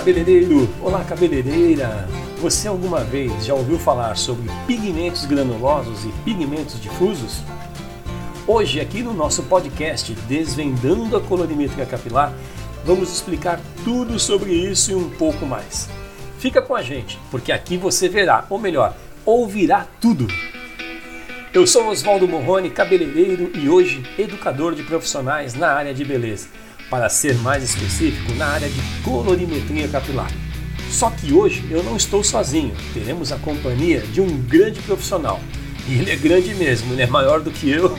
cabeleireiro! Olá, cabeleireira! Você alguma vez já ouviu falar sobre pigmentos granulosos e pigmentos difusos? Hoje, aqui no nosso podcast Desvendando a Colorimetria Capilar, vamos explicar tudo sobre isso e um pouco mais. Fica com a gente, porque aqui você verá, ou melhor, ouvirá tudo. Eu sou Oswaldo Morrone, cabeleireiro e hoje educador de profissionais na área de beleza para ser mais específico, na área de colorimetria capilar. Só que hoje eu não estou sozinho, teremos a companhia de um grande profissional. E ele é grande mesmo, ele é maior do que eu.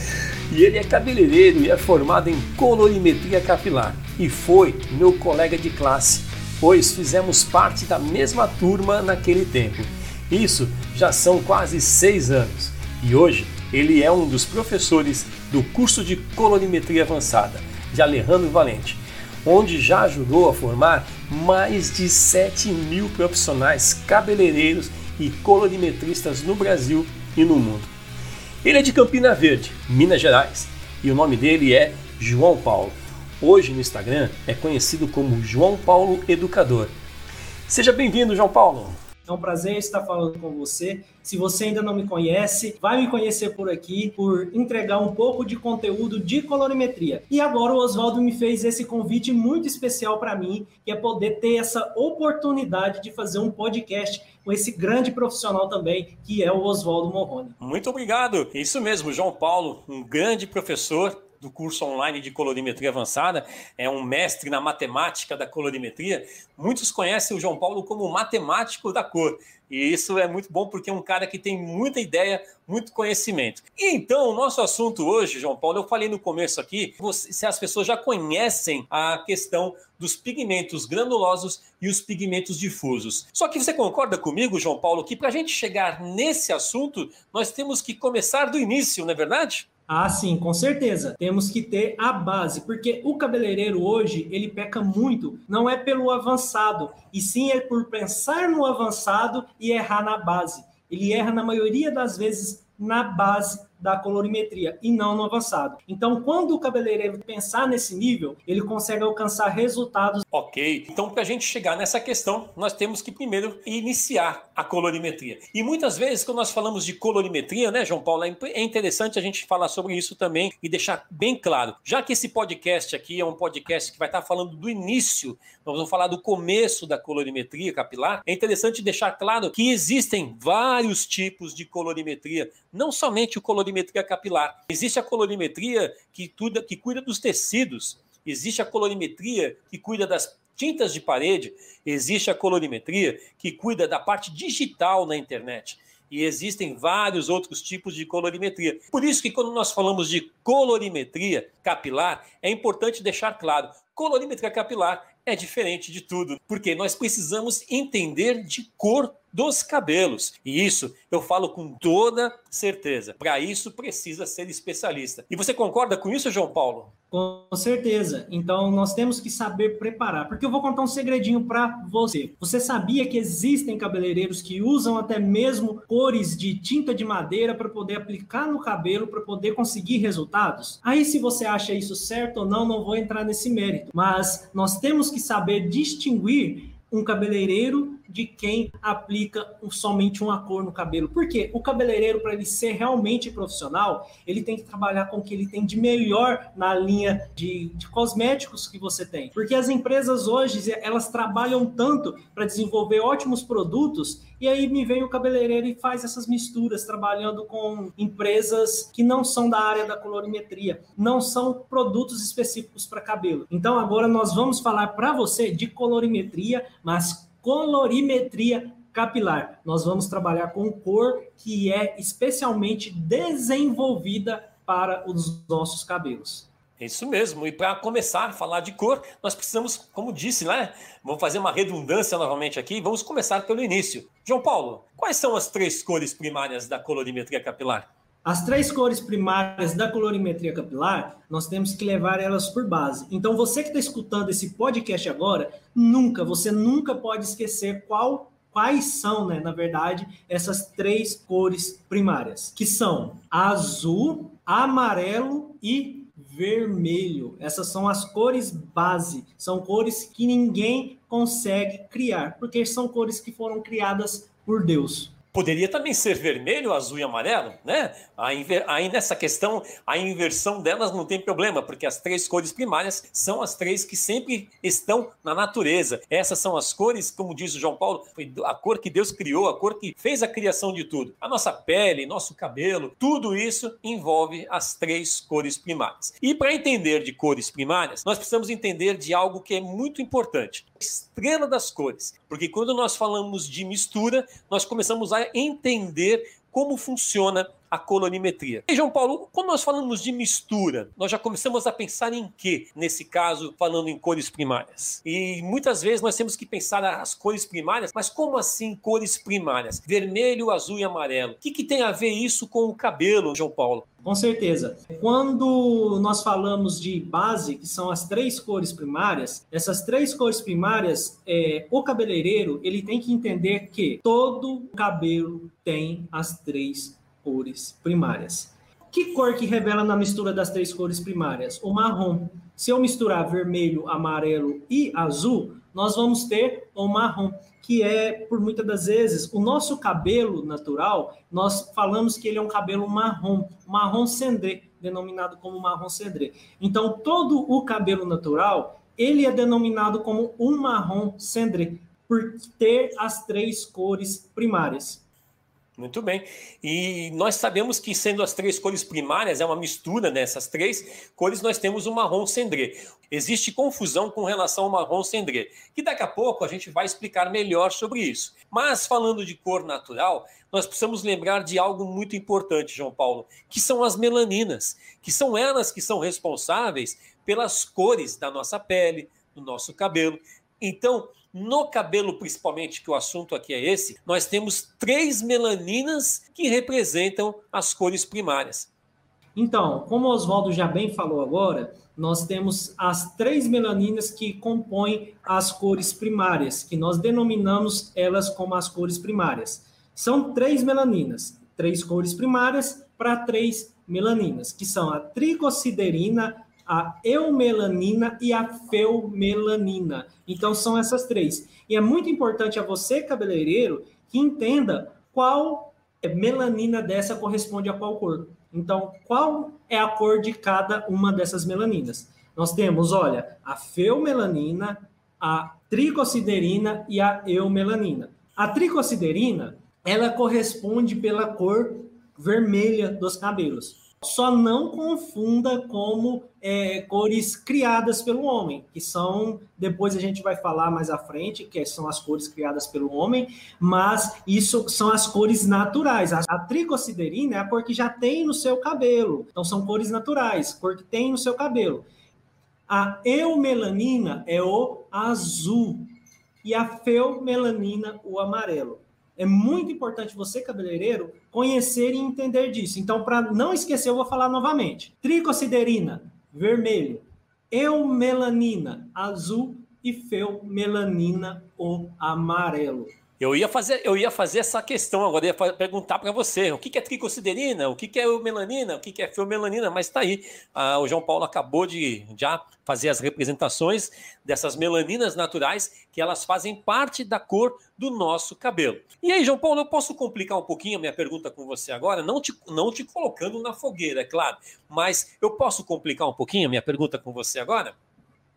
e ele é cabeleireiro e é formado em colorimetria capilar. E foi meu colega de classe, pois fizemos parte da mesma turma naquele tempo. Isso já são quase seis anos. E hoje ele é um dos professores do curso de colorimetria avançada de Alejandro Valente, onde já ajudou a formar mais de 7 mil profissionais cabeleireiros e colorimetristas no Brasil e no mundo. Ele é de Campina Verde, Minas Gerais, e o nome dele é João Paulo. Hoje no Instagram é conhecido como João Paulo Educador. Seja bem-vindo, João Paulo. É um prazer estar falando com você. Se você ainda não me conhece, vai me conhecer por aqui por entregar um pouco de conteúdo de colorimetria. E agora o Oswaldo me fez esse convite muito especial para mim, que é poder ter essa oportunidade de fazer um podcast com esse grande profissional também, que é o Oswaldo Morrone. Muito obrigado. Isso mesmo, João Paulo, um grande professor do curso online de colorimetria avançada, é um mestre na matemática da colorimetria. Muitos conhecem o João Paulo como matemático da cor. E isso é muito bom porque é um cara que tem muita ideia, muito conhecimento. E então, o nosso assunto hoje, João Paulo, eu falei no começo aqui, se as pessoas já conhecem a questão dos pigmentos granulosos e os pigmentos difusos. Só que você concorda comigo, João Paulo, que para a gente chegar nesse assunto, nós temos que começar do início, não é verdade? Ah, sim, com certeza. Temos que ter a base, porque o cabeleireiro hoje, ele peca muito, não é pelo avançado, e sim é por pensar no avançado e errar na base. Ele erra na maioria das vezes na base da colorimetria e não no avançado. Então, quando o cabeleireiro pensar nesse nível, ele consegue alcançar resultados. Ok, então para a gente chegar nessa questão, nós temos que primeiro iniciar a colorimetria. E muitas vezes, quando nós falamos de colorimetria, né, João Paulo, é interessante a gente falar sobre isso também e deixar bem claro. Já que esse podcast aqui é um podcast que vai estar falando do início, nós vamos falar do começo da colorimetria capilar, é interessante deixar claro que existem vários tipos de colorimetria, não somente o colorimetria colorimetria capilar. Existe a colorimetria que cuida, que cuida dos tecidos, existe a colorimetria que cuida das tintas de parede, existe a colorimetria que cuida da parte digital na internet. E existem vários outros tipos de colorimetria. Por isso que quando nós falamos de colorimetria capilar, é importante deixar claro, colorimetria capilar é diferente de tudo, porque nós precisamos entender de cor dos cabelos. E isso eu falo com toda certeza. Para isso precisa ser especialista. E você concorda com isso, João Paulo? Com certeza. Então nós temos que saber preparar. Porque eu vou contar um segredinho para você. Você sabia que existem cabeleireiros que usam até mesmo cores de tinta de madeira para poder aplicar no cabelo para poder conseguir resultados? Aí se você acha isso certo ou não, não vou entrar nesse mérito. Mas nós temos que saber distinguir um cabeleireiro de quem aplica somente uma cor no cabelo. Porque o cabeleireiro, para ele ser realmente profissional, ele tem que trabalhar com o que ele tem de melhor na linha de, de cosméticos que você tem. Porque as empresas hoje, elas trabalham tanto para desenvolver ótimos produtos, e aí me vem o cabeleireiro e faz essas misturas, trabalhando com empresas que não são da área da colorimetria, não são produtos específicos para cabelo. Então agora nós vamos falar para você de colorimetria, mas colorimetria capilar. Nós vamos trabalhar com cor que é especialmente desenvolvida para os nossos cabelos. É isso mesmo. E para começar a falar de cor, nós precisamos, como disse, né? Vamos fazer uma redundância novamente aqui. Vamos começar pelo início. João Paulo, quais são as três cores primárias da colorimetria capilar? As três cores primárias da colorimetria capilar, nós temos que levar elas por base. Então, você que está escutando esse podcast agora, nunca, você nunca pode esquecer qual, quais são, né, na verdade, essas três cores primárias, que são azul, amarelo e vermelho. Essas são as cores base, são cores que ninguém consegue criar, porque são cores que foram criadas por Deus. Poderia também ser vermelho, azul e amarelo, né? Aí, nessa questão, a inversão delas não tem problema, porque as três cores primárias são as três que sempre estão na natureza. Essas são as cores, como diz o João Paulo, foi a cor que Deus criou, a cor que fez a criação de tudo. A nossa pele, nosso cabelo, tudo isso envolve as três cores primárias. E para entender de cores primárias, nós precisamos entender de algo que é muito importante estrela das cores. Porque quando nós falamos de mistura, nós começamos a entender como funciona a colorimetria. E João Paulo, quando nós falamos de mistura, nós já começamos a pensar em quê? Nesse caso, falando em cores primárias. E muitas vezes nós temos que pensar as cores primárias, mas como assim cores primárias? Vermelho, azul e amarelo. O que, que tem a ver isso com o cabelo, João Paulo? Com certeza. Quando nós falamos de base, que são as três cores primárias, essas três cores primárias, é, o cabeleireiro ele tem que entender que todo cabelo tem as três cores primárias. Que cor que revela na mistura das três cores primárias? O marrom. Se eu misturar vermelho, amarelo e azul, nós vamos ter o marrom, que é, por muitas das vezes, o nosso cabelo natural, nós falamos que ele é um cabelo marrom, marrom cendré, denominado como marrom cendré. Então, todo o cabelo natural, ele é denominado como um marrom cendré, por ter as três cores primárias. Muito bem. E nós sabemos que, sendo as três cores primárias, é uma mistura dessas três cores, nós temos o marrom cendré. Existe confusão com relação ao marrom cendré, que daqui a pouco a gente vai explicar melhor sobre isso. Mas, falando de cor natural, nós precisamos lembrar de algo muito importante, João Paulo, que são as melaninas, que são elas que são responsáveis pelas cores da nossa pele, do nosso cabelo. Então, no cabelo, principalmente, que o assunto aqui é esse, nós temos três melaninas que representam as cores primárias. Então, como Oswaldo já bem falou agora, nós temos as três melaninas que compõem as cores primárias, que nós denominamos elas como as cores primárias. São três melaninas, três cores primárias para três melaninas, que são a tricosiderina, a eumelanina e a feumelanina. Então são essas três. E é muito importante a você, cabeleireiro, que entenda qual melanina dessa corresponde a qual cor. Então, qual é a cor de cada uma dessas melaninas? Nós temos, olha, a feumelanina, a tricosiderina e a eumelanina. A tricosiderina, ela corresponde pela cor vermelha dos cabelos. Só não confunda como é, cores criadas pelo homem, que são, depois a gente vai falar mais à frente, que são as cores criadas pelo homem, mas isso são as cores naturais. A, a tricosiderina é a cor que já tem no seu cabelo, então são cores naturais, cor que tem no seu cabelo. A eumelanina é o azul e a feumelanina o amarelo. É muito importante você, cabeleireiro, conhecer e entender disso. Então, para não esquecer, eu vou falar novamente. Tricosiderina, vermelho. Eumelanina, azul. E feumelanina, o amarelo. Eu ia fazer, eu ia fazer essa questão agora, ia perguntar para você o que, que é tricosiderina, o que, que é melanina, o que, que é fiomelanina, mas está aí. Ah, o João Paulo acabou de já fazer as representações dessas melaninas naturais que elas fazem parte da cor do nosso cabelo. E aí, João Paulo, eu posso complicar um pouquinho a minha pergunta com você agora, não te, não te colocando na fogueira, é claro, mas eu posso complicar um pouquinho a minha pergunta com você agora?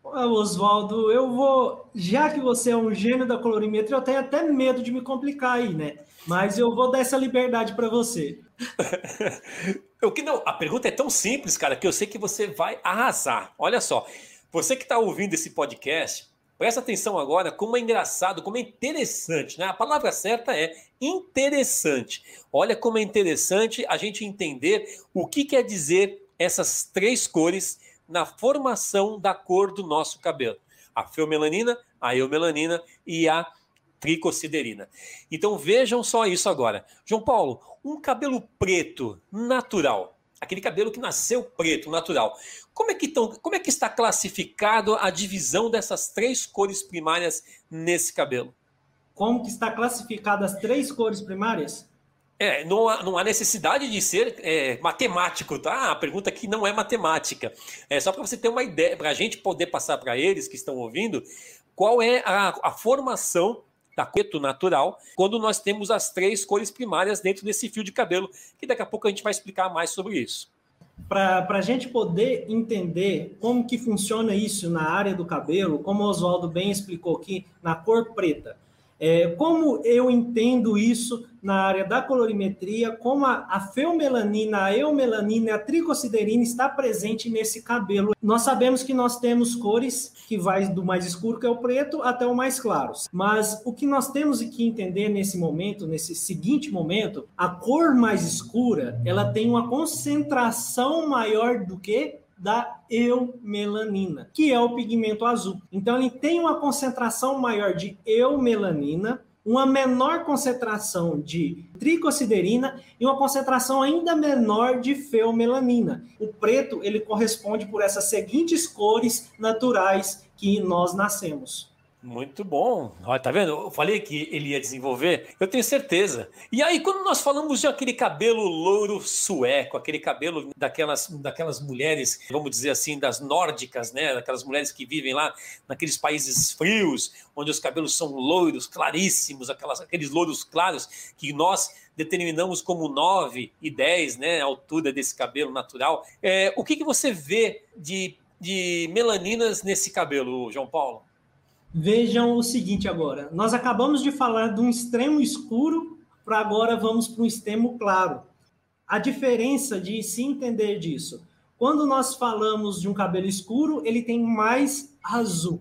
Oswaldo, eu vou. Já que você é um gênio da colorimetria, eu tenho até medo de me complicar aí, né? Mas eu vou dar essa liberdade para você. o que não? A pergunta é tão simples, cara, que eu sei que você vai arrasar. Olha só, você que está ouvindo esse podcast, presta atenção agora como é engraçado, como é interessante, né? A palavra certa é interessante. Olha como é interessante a gente entender o que quer dizer essas três cores na formação da cor do nosso cabelo. A feumelanina, a eumelanina e a tricosiderina. Então vejam só isso agora. João Paulo, um cabelo preto natural, aquele cabelo que nasceu preto, natural. Como é que, tão, como é que está classificado a divisão dessas três cores primárias nesse cabelo? Como que está classificada as três cores primárias? É, não há, não há necessidade de ser é, matemático, tá? A pergunta aqui não é matemática. É só para você ter uma ideia, para a gente poder passar para eles que estão ouvindo qual é a, a formação da coeto natural quando nós temos as três cores primárias dentro desse fio de cabelo, que daqui a pouco a gente vai explicar mais sobre isso. Para a gente poder entender como que funciona isso na área do cabelo, como o Oswaldo bem explicou aqui, na cor preta. É, como eu entendo isso na área da colorimetria, como a, a feomelanina, a eumelanina a tricociderina está presente nesse cabelo. Nós sabemos que nós temos cores que vai do mais escuro, que é o preto, até o mais claro. Mas o que nós temos que entender nesse momento, nesse seguinte momento, a cor mais escura, ela tem uma concentração maior do que da eumelanina, que é o pigmento azul. Então ele tem uma concentração maior de eumelanina, uma menor concentração de tricociderina e uma concentração ainda menor de feomelanina. O preto, ele corresponde por essas seguintes cores naturais que nós nascemos. Muito bom. Olha, tá vendo? Eu falei que ele ia desenvolver, eu tenho certeza. E aí, quando nós falamos de aquele cabelo louro sueco, aquele cabelo daquelas, daquelas mulheres, vamos dizer assim, das nórdicas, né? Daquelas mulheres que vivem lá naqueles países frios, onde os cabelos são loiros, claríssimos, aquelas, aqueles louros claros que nós determinamos como 9 e 10, né? A altura desse cabelo natural. É, o que, que você vê de, de melaninas nesse cabelo, João Paulo? Vejam o seguinte agora. Nós acabamos de falar de um extremo escuro para agora vamos para um extremo claro. A diferença de se entender disso. Quando nós falamos de um cabelo escuro, ele tem mais azul.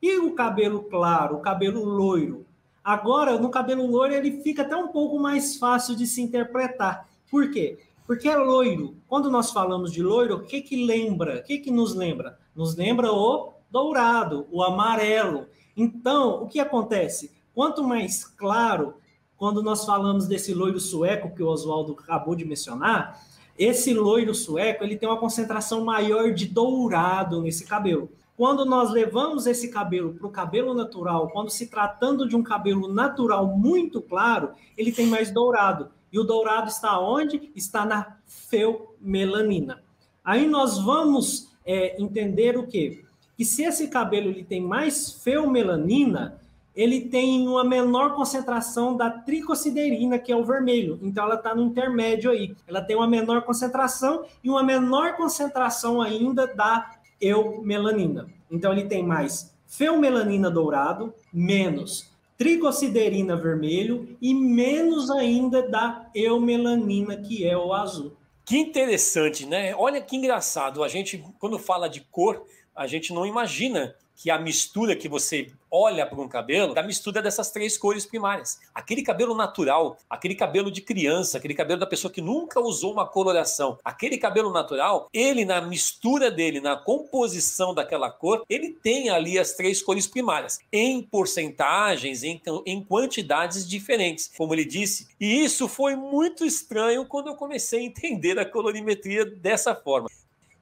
E o cabelo claro, o cabelo loiro? Agora, no cabelo loiro, ele fica até um pouco mais fácil de se interpretar. Por quê? Porque é loiro. Quando nós falamos de loiro, o que que lembra? O que que nos lembra? Nos lembra o dourado, o amarelo. Então, o que acontece? Quanto mais claro, quando nós falamos desse loiro sueco que o Oswaldo acabou de mencionar, esse loiro sueco ele tem uma concentração maior de dourado nesse cabelo. Quando nós levamos esse cabelo para o cabelo natural, quando se tratando de um cabelo natural muito claro, ele tem mais dourado. E o dourado está onde? Está na feomelanina. Aí nós vamos é, entender o que? Que se esse cabelo ele tem mais feomelanina, ele tem uma menor concentração da tricociderina, que é o vermelho. Então ela está no intermédio aí. Ela tem uma menor concentração e uma menor concentração ainda da eumelanina. Então ele tem mais feomelanina dourado, menos tricociderina vermelho e menos ainda da eumelanina, que é o azul. Que interessante, né? Olha que engraçado. A gente, quando fala de cor, a gente não imagina que a mistura que você olha para um cabelo, é a mistura dessas três cores primárias. Aquele cabelo natural, aquele cabelo de criança, aquele cabelo da pessoa que nunca usou uma coloração, aquele cabelo natural, ele na mistura dele, na composição daquela cor, ele tem ali as três cores primárias, em porcentagens, em, em quantidades diferentes, como ele disse. E isso foi muito estranho quando eu comecei a entender a colorimetria dessa forma.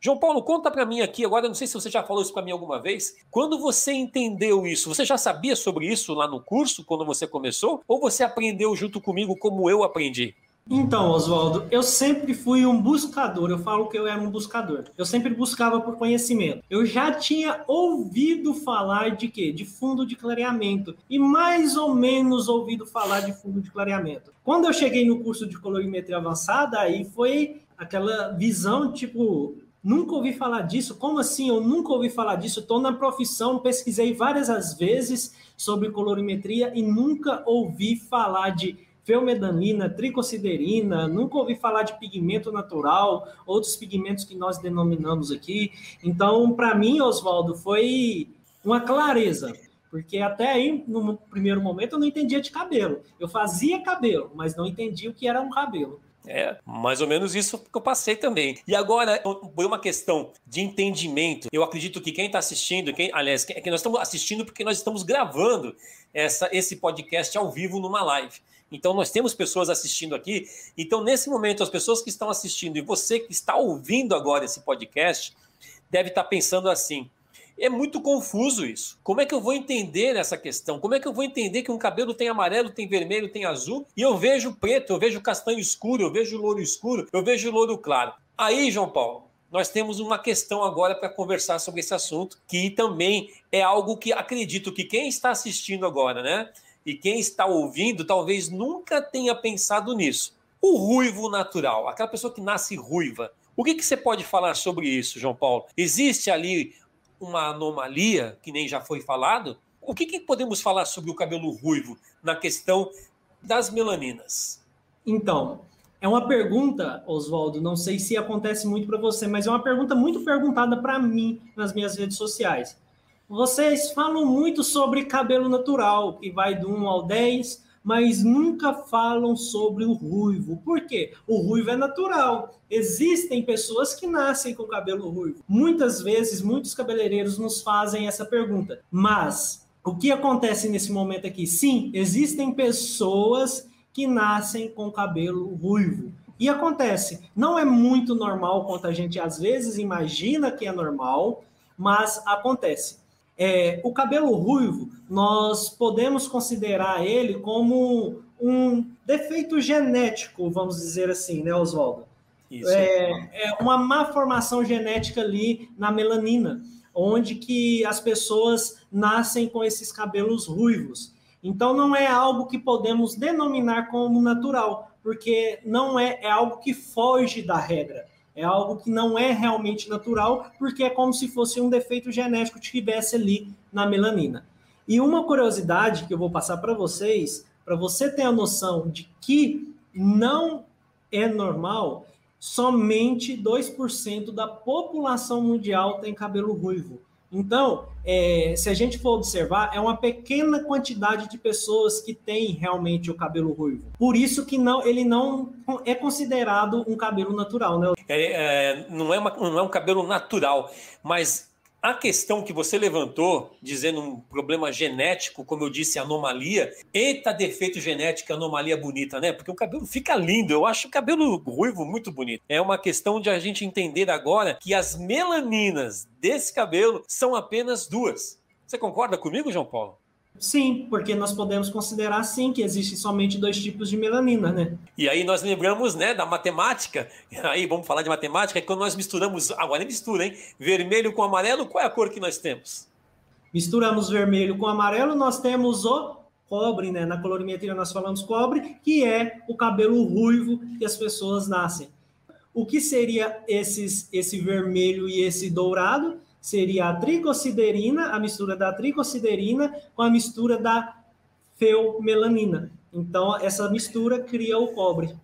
João Paulo, conta para mim aqui agora, não sei se você já falou isso para mim alguma vez. Quando você entendeu isso, você já sabia sobre isso lá no curso quando você começou ou você aprendeu junto comigo como eu aprendi? Então, Oswaldo, eu sempre fui um buscador. Eu falo que eu era um buscador. Eu sempre buscava por conhecimento. Eu já tinha ouvido falar de quê? De fundo de clareamento. E mais ou menos ouvido falar de fundo de clareamento. Quando eu cheguei no curso de colorimetria avançada, aí foi aquela visão tipo Nunca ouvi falar disso. Como assim? Eu nunca ouvi falar disso. Estou na profissão, pesquisei várias as vezes sobre colorimetria e nunca ouvi falar de feomedanina, tricociderina, nunca ouvi falar de pigmento natural, outros pigmentos que nós denominamos aqui. Então, para mim, Oswaldo, foi uma clareza, porque até aí, no primeiro momento, eu não entendia de cabelo. Eu fazia cabelo, mas não entendia o que era um cabelo. É, mais ou menos isso que eu passei também. E agora, por uma questão de entendimento, eu acredito que quem está assistindo, quem, aliás, que nós estamos assistindo porque nós estamos gravando essa, esse podcast ao vivo numa live. Então, nós temos pessoas assistindo aqui. Então, nesse momento, as pessoas que estão assistindo e você que está ouvindo agora esse podcast, deve estar pensando assim: é muito confuso isso. Como é que eu vou entender essa questão? Como é que eu vou entender que um cabelo tem amarelo, tem vermelho, tem azul e eu vejo preto, eu vejo castanho escuro, eu vejo louro escuro, eu vejo louro claro? Aí, João Paulo, nós temos uma questão agora para conversar sobre esse assunto, que também é algo que acredito que quem está assistindo agora, né? E quem está ouvindo, talvez nunca tenha pensado nisso. O ruivo natural, aquela pessoa que nasce ruiva. O que, que você pode falar sobre isso, João Paulo? Existe ali uma anomalia, que nem já foi falado? O que, que podemos falar sobre o cabelo ruivo na questão das melaninas? Então, é uma pergunta, Oswaldo, não sei se acontece muito para você, mas é uma pergunta muito perguntada para mim nas minhas redes sociais. Vocês falam muito sobre cabelo natural, que vai do 1 ao 10, mas nunca falam sobre o ruivo. Por quê? O ruivo é natural. Existem pessoas que nascem com cabelo ruivo. Muitas vezes, muitos cabeleireiros nos fazem essa pergunta. Mas o que acontece nesse momento aqui? Sim, existem pessoas que nascem com cabelo ruivo. E acontece, não é muito normal quanto a gente às vezes imagina que é normal, mas acontece. É, o cabelo ruivo, nós podemos considerar ele como um defeito genético, vamos dizer assim, né, Oswaldo? Isso. É, é uma má formação genética ali na melanina, onde que as pessoas nascem com esses cabelos ruivos. Então não é algo que podemos denominar como natural, porque não é, é algo que foge da regra. É algo que não é realmente natural, porque é como se fosse um defeito genético que tivesse ali na melanina. E uma curiosidade que eu vou passar para vocês, para você ter a noção de que não é normal, somente 2% da população mundial tem cabelo ruivo. Então, é, se a gente for observar, é uma pequena quantidade de pessoas que tem realmente o cabelo ruivo. Por isso que não, ele não é considerado um cabelo natural, né? É, é, não, é uma, não é um cabelo natural, mas a questão que você levantou, dizendo um problema genético, como eu disse, anomalia, eita defeito genético, anomalia bonita, né? Porque o cabelo fica lindo, eu acho o cabelo ruivo muito bonito. É uma questão de a gente entender agora que as melaninas desse cabelo são apenas duas. Você concorda comigo, João Paulo? Sim, porque nós podemos considerar sim que existem somente dois tipos de melanina, né? E aí nós lembramos, né, da matemática. Aí vamos falar de matemática, é quando nós misturamos, agora é mistura, hein? Vermelho com amarelo, qual é a cor que nós temos? Misturamos vermelho com amarelo, nós temos o cobre, né? Na colorimetria nós falamos cobre, que é o cabelo ruivo que as pessoas nascem. O que seria esses, esse vermelho e esse dourado? Seria a tricociderina, a mistura da tricociderina com a mistura da feomelanina. Então, essa mistura cria o cobre.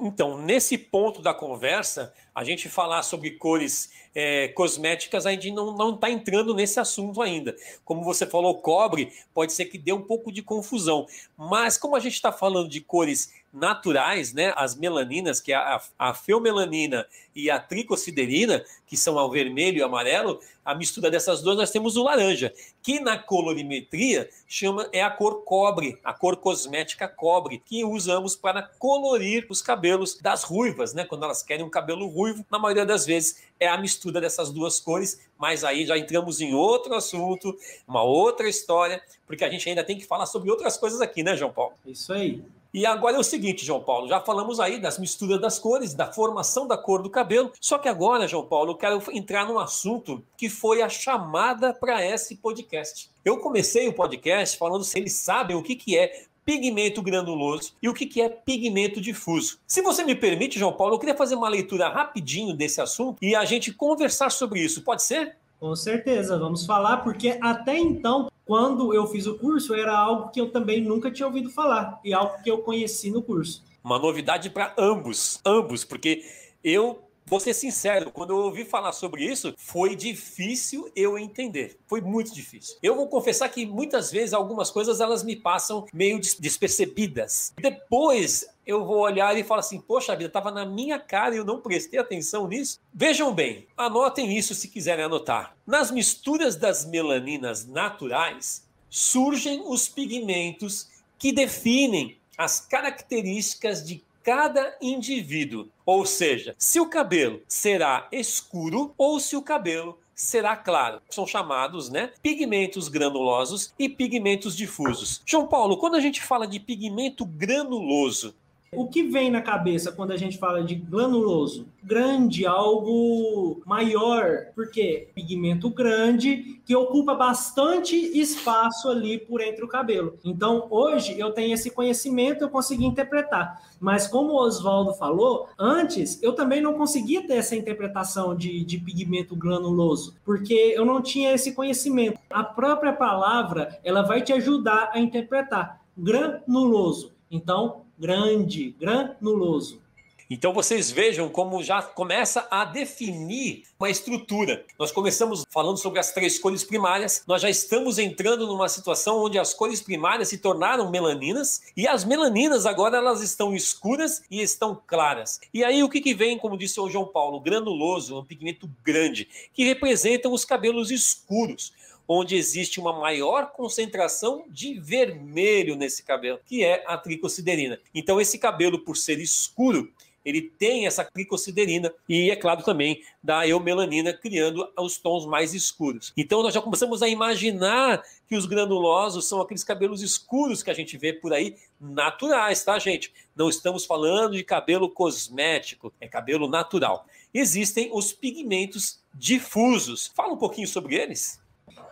Então, nesse ponto da conversa, a gente falar sobre cores é, cosméticas, a gente não está entrando nesse assunto ainda. Como você falou, cobre, pode ser que dê um pouco de confusão. Mas como a gente está falando de cores naturais, né, as melaninas, que é a, a feomelanina e a tricociderina, que são ao vermelho e amarelo, a mistura dessas duas nós temos o laranja, que na colorimetria chama é a cor cobre, a cor cosmética cobre, que usamos para colorir os cabelos das ruivas, né, quando elas querem um cabelo ruivo, na maioria das vezes é a mistura dessas duas cores, mas aí já entramos em outro assunto, uma outra história, porque a gente ainda tem que falar sobre outras coisas aqui, né, João Paulo? Isso aí. E agora é o seguinte, João Paulo, já falamos aí das misturas das cores, da formação da cor do cabelo. Só que agora, João Paulo, eu quero entrar num assunto que foi a chamada para esse podcast. Eu comecei o podcast falando se eles sabem o que, que é pigmento granuloso e o que, que é pigmento difuso. Se você me permite, João Paulo, eu queria fazer uma leitura rapidinho desse assunto e a gente conversar sobre isso. Pode ser? Com certeza, vamos falar, porque até então, quando eu fiz o curso, era algo que eu também nunca tinha ouvido falar e algo que eu conheci no curso. Uma novidade para ambos, ambos, porque eu Vou ser sincero, quando eu ouvi falar sobre isso, foi difícil eu entender. Foi muito difícil. Eu vou confessar que muitas vezes algumas coisas elas me passam meio despercebidas. Depois eu vou olhar e falar assim: poxa vida, estava na minha cara e eu não prestei atenção nisso. Vejam bem, anotem isso se quiserem anotar. Nas misturas das melaninas naturais, surgem os pigmentos que definem as características de cada indivíduo. Ou seja, se o cabelo será escuro ou se o cabelo será claro. São chamados, né, pigmentos granulosos e pigmentos difusos. João Paulo, quando a gente fala de pigmento granuloso, O que vem na cabeça quando a gente fala de granuloso? Grande, algo maior, porque pigmento grande que ocupa bastante espaço ali por entre o cabelo. Então, hoje eu tenho esse conhecimento, eu consegui interpretar. Mas como o Oswaldo falou, antes eu também não conseguia ter essa interpretação de, de pigmento granuloso, porque eu não tinha esse conhecimento. A própria palavra, ela vai te ajudar a interpretar. Granuloso. Então, grande, granuloso. Então vocês vejam como já começa a definir uma estrutura. Nós começamos falando sobre as três cores primárias, nós já estamos entrando numa situação onde as cores primárias se tornaram melaninas e as melaninas agora elas estão escuras e estão claras. E aí o que, que vem, como disse o João Paulo, granuloso, um pigmento grande, que representam os cabelos escuros onde existe uma maior concentração de vermelho nesse cabelo, que é a tricociderina. Então, esse cabelo, por ser escuro, ele tem essa tricociderina e, é claro, também da eumelanina, criando os tons mais escuros. Então, nós já começamos a imaginar que os granulosos são aqueles cabelos escuros que a gente vê por aí, naturais, tá, gente? Não estamos falando de cabelo cosmético, é cabelo natural. Existem os pigmentos difusos. Fala um pouquinho sobre eles.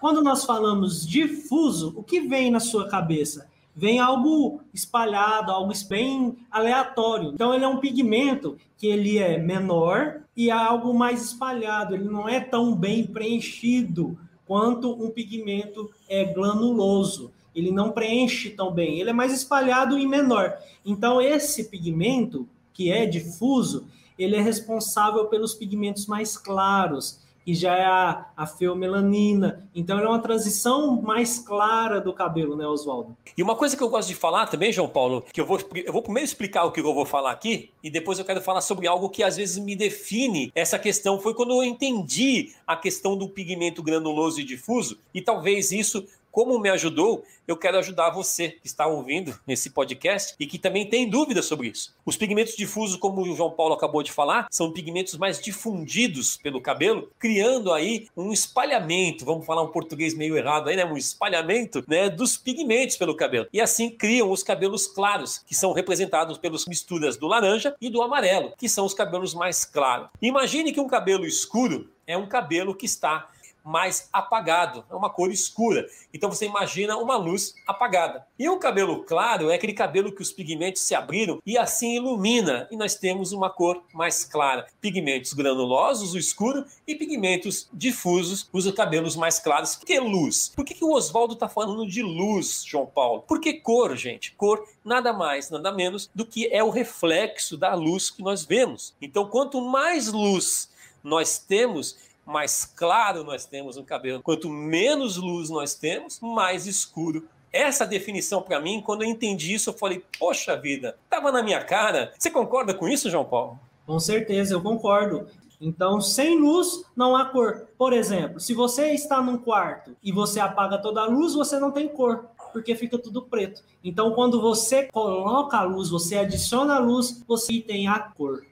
Quando nós falamos difuso, o que vem na sua cabeça? Vem algo espalhado, algo bem aleatório. Então ele é um pigmento que ele é menor e é algo mais espalhado, ele não é tão bem preenchido quanto um pigmento é granuloso. Ele não preenche tão bem, ele é mais espalhado e menor. Então esse pigmento que é difuso, ele é responsável pelos pigmentos mais claros, que já é a, a feomelanina. Então, é uma transição mais clara do cabelo, né, Oswaldo? E uma coisa que eu gosto de falar também, João Paulo, que eu vou, eu vou primeiro explicar o que eu vou falar aqui, e depois eu quero falar sobre algo que às vezes me define essa questão. Foi quando eu entendi a questão do pigmento granuloso e difuso, e talvez isso como me ajudou, eu quero ajudar você que está ouvindo esse podcast e que também tem dúvidas sobre isso. Os pigmentos difusos, como o João Paulo acabou de falar, são pigmentos mais difundidos pelo cabelo, criando aí um espalhamento, vamos falar um português meio errado aí, né? Um espalhamento né, dos pigmentos pelo cabelo. E assim criam os cabelos claros, que são representados pelas misturas do laranja e do amarelo, que são os cabelos mais claros. Imagine que um cabelo escuro é um cabelo que está mais apagado, é uma cor escura. Então você imagina uma luz apagada. E o cabelo claro é aquele cabelo que os pigmentos se abriram e assim ilumina, e nós temos uma cor mais clara. Pigmentos granulosos, o escuro, e pigmentos difusos, os cabelos mais claros. Que luz? Por que, que o Oswaldo está falando de luz, João Paulo? Porque cor, gente, cor nada mais, nada menos do que é o reflexo da luz que nós vemos. Então, quanto mais luz nós temos, mais claro nós temos o cabelo. Quanto menos luz nós temos, mais escuro essa definição para mim, quando eu entendi isso, eu falei, poxa vida, tava na minha cara. Você concorda com isso, João Paulo? Com certeza, eu concordo. Então, sem luz não há cor. Por exemplo, se você está num quarto e você apaga toda a luz, você não tem cor, porque fica tudo preto. Então, quando você coloca a luz, você adiciona a luz, você tem a cor.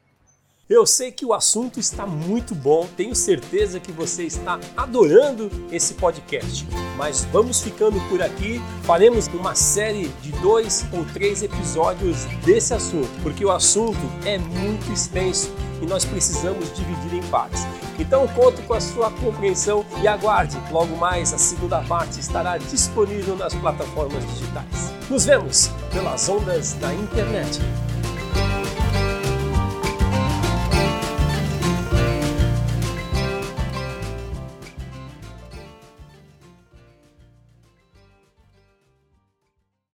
Eu sei que o assunto está muito bom, tenho certeza que você está adorando esse podcast. Mas vamos ficando por aqui, faremos uma série de dois ou três episódios desse assunto, porque o assunto é muito extenso e nós precisamos dividir em partes. Então conto com a sua compreensão e aguarde, logo mais a segunda parte estará disponível nas plataformas digitais. Nos vemos pelas ondas da internet.